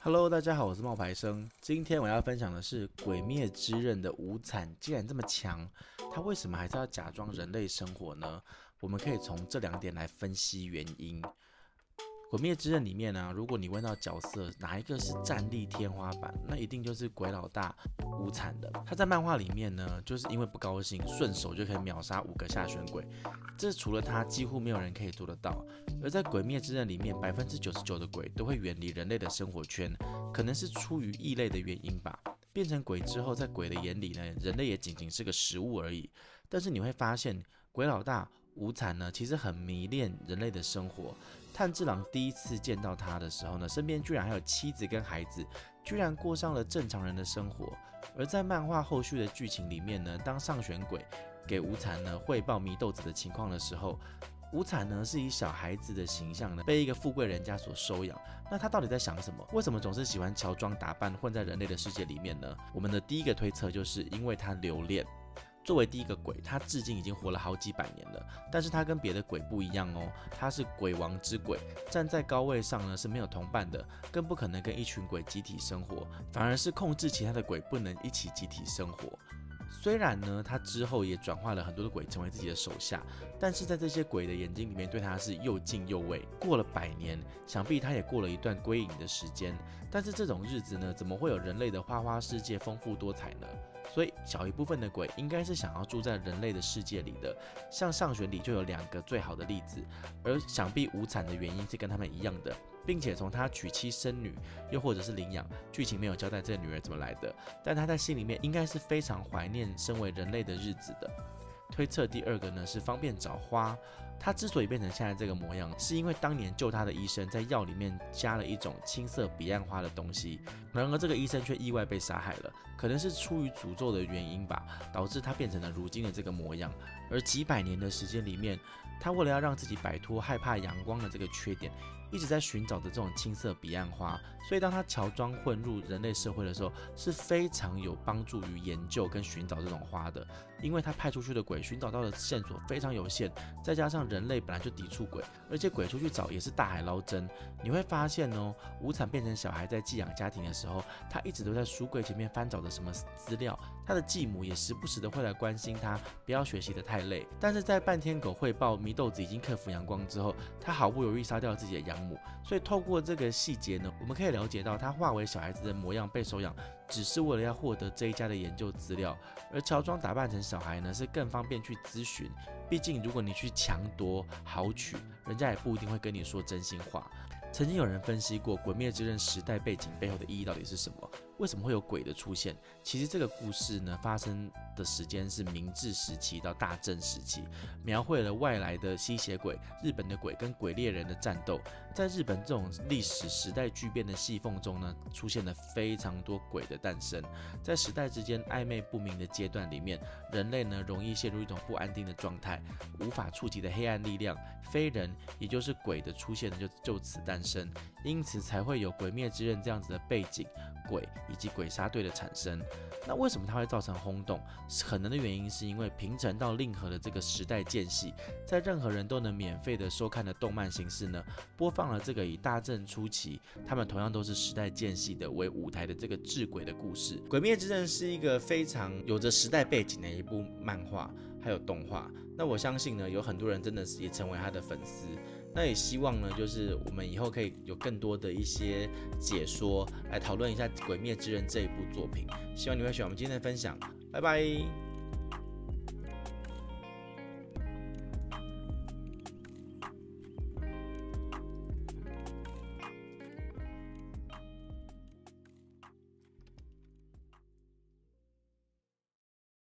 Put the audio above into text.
Hello，大家好，我是冒牌生。今天我要分享的是《鬼灭之刃》的无惨，既然这么强，他为什么还是要假装人类生活呢？我们可以从这两点来分析原因。《鬼灭之刃》里面呢、如果你问到角色哪一个是战力天花板，那一定就是鬼老大无惨的。他在漫画里面呢，就是因为不高兴，顺手就可以秒杀五个下弦鬼，这除了他几乎没有人可以做得到。而在《鬼灭之刃》里面，百分之九十九的鬼都会远离人类的生活圈，可能是出于异类的原因吧。变成鬼之后，在鬼的眼里呢，人类也仅仅是个食物而已。但是你会发现，鬼老大无惨呢，其实很迷恋人类的生活。炭治郎第一次见到他的时候呢，身边居然还有妻子跟孩子，居然过上了正常人的生活。而在漫画后续的剧情里面呢，当上选鬼给无惨呢汇报祢豆子的情况的时候，无惨呢是以小孩子的形象呢被一个富贵人家所收养。那他到底在想什么？为什么总是喜欢乔装打扮混在人类的世界里面呢？我们的第一个推测就是因为他留恋。作为第一个鬼，他至今已经活了好几百年了。但是他跟别的鬼不一样哦，他是鬼王之鬼，站在高位上呢是没有同伴的，更不可能跟一群鬼集体生活，反而是控制其他的鬼不能一起集体生活。虽然呢，他之后也转化了很多的鬼成为自己的手下，但是在这些鬼的眼睛里面，对他是又敬又畏。过了百年，想必他也过了一段归隐的时间。但是这种日子呢，怎么会有人类的花花世界丰富多彩呢？所以小一部分的鬼应该是想要住在人类的世界里的。像上学里就有两个最好的例子，而想必无惨的原因是跟他们一样的。并且从他娶妻生女，又或者是领养，剧情没有交代这个女儿怎么来的，但他在心里面应该是非常怀念身为人类的日子的。推测第二个呢是方便找花，他之所以变成现在这个模样，是因为当年救他的医生在药里面加了一种青色彼岸花的东西，然而这个医生却意外被杀害了，可能是出于诅咒的原因吧，导致他变成了如今的这个模样。而几百年的时间里面，他为了要让自己摆脱害怕阳光的这个缺点，一直在寻找着这种青色彼岸花。所以当他乔装混入人类社会的时候，是非常有帮助于研究跟寻找这种花的。因为他派出去的鬼寻找到的线索非常有限，再加上人类本来就抵触鬼，而且鬼出去找也是大海捞针。你会发现哦，无惨变成小孩在寄养家庭的时候，他一直都在书柜前面翻找着什么资料。他的继母也时不时的会来关心他，不要学习的太累。但是在半天狗汇报祢豆子已经克服阳光之后，他毫不犹豫杀掉自己的养母。所以透过这个细节呢，我们可以了解到他化为小孩子的模样被收养，只是为了要获得这一家的研究资料。而乔装打扮成小孩呢，是更方便去咨询。毕竟如果你去强夺豪取，人家也不一定会跟你说真心话。曾经有人分析过《鬼灭之刃》时代背景背后的意义到底是什么？为什么会有鬼的出现？其实这个故事呢，发生的时间是明治时期到大正时期，描绘了外来的吸血鬼、日本的鬼跟鬼猎人的战斗。在日本这种历史时代巨变的细缝中呢，出现了非常多鬼的诞生。在时代之间暧昧不明的阶段里面，人类呢容易陷入一种不安定的状态，无法触及的黑暗力量，非人也就是鬼的出现，就就此诞生。因此才会有《鬼灭之刃》这样子的背景，鬼。以及鬼杀队的产生，那为什么它会造成轰动？可能的原因是因为平成到令和的这个时代间隙，在任何人都能免费的收看的动漫形式呢，播放了这个以大正初期，他们同样都是时代间隙的为舞台的这个治鬼的故事。《鬼灭之刃》是一个非常有着时代背景的一部漫画，还有动画。那我相信呢，有很多人真的是也成为他的粉丝。那也希望呢，就是我们以后可以有更多的一些解说，来讨论一下《鬼灭之刃》这一部作品。希望你会喜欢我们今天的分享，拜拜。